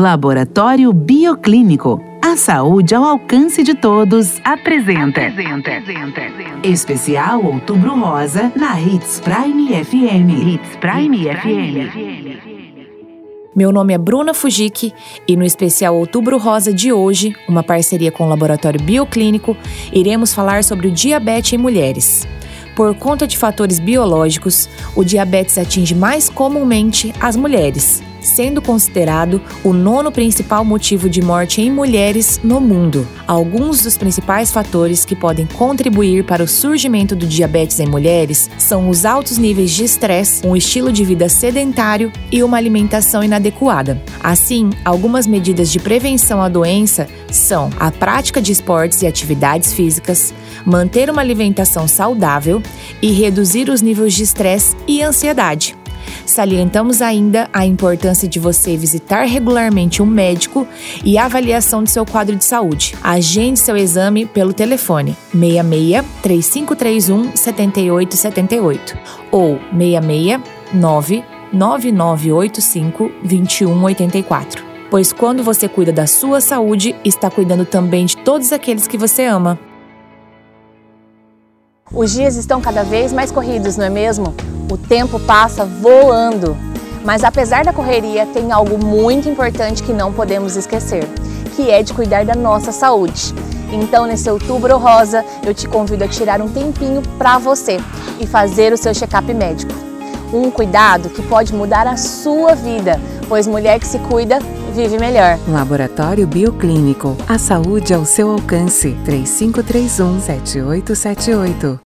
Laboratório Bioclínico. A saúde ao alcance de todos apresenta. Especial Outubro Rosa na Hits Prime FM. Hits Prime, FM. Meu nome é Bruna Fujiki e no especial Outubro Rosa de hoje, uma parceria com o Laboratório Bioclínico, iremos falar sobre o diabetes em mulheres. Por conta de fatores biológicos, o diabetes atinge mais comumente as mulheres sendo considerado o nono principal motivo de morte em mulheres no mundo. Alguns dos principais fatores que podem contribuir para o surgimento do diabetes em mulheres são os altos níveis de estresse, um estilo de vida sedentário e uma alimentação inadequada. Assim, algumas medidas de prevenção à doença são a prática de esportes e atividades físicas, manter uma alimentação saudável e reduzir os níveis de estresse e ansiedade. Salientamos ainda a importância de você visitar regularmente um médico e avaliação do seu quadro de saúde. Agende seu exame pelo telefone 66 3531 7878 ou 66 9 9985 2184. Pois quando você cuida da sua saúde, está cuidando também de todos aqueles que você ama. Os dias estão cada vez mais corridos, não é mesmo? O tempo passa voando. Mas apesar da correria, tem algo muito importante que não podemos esquecer, que é de cuidar da nossa saúde. Então, nesse outubro rosa, eu te convido a tirar um tempinho para você e fazer o seu check-up médico. Um cuidado que pode mudar a sua vida, pois mulher que se cuida vive melhor. Laboratório Bioclínico. A saúde ao seu alcance. 3531 7878.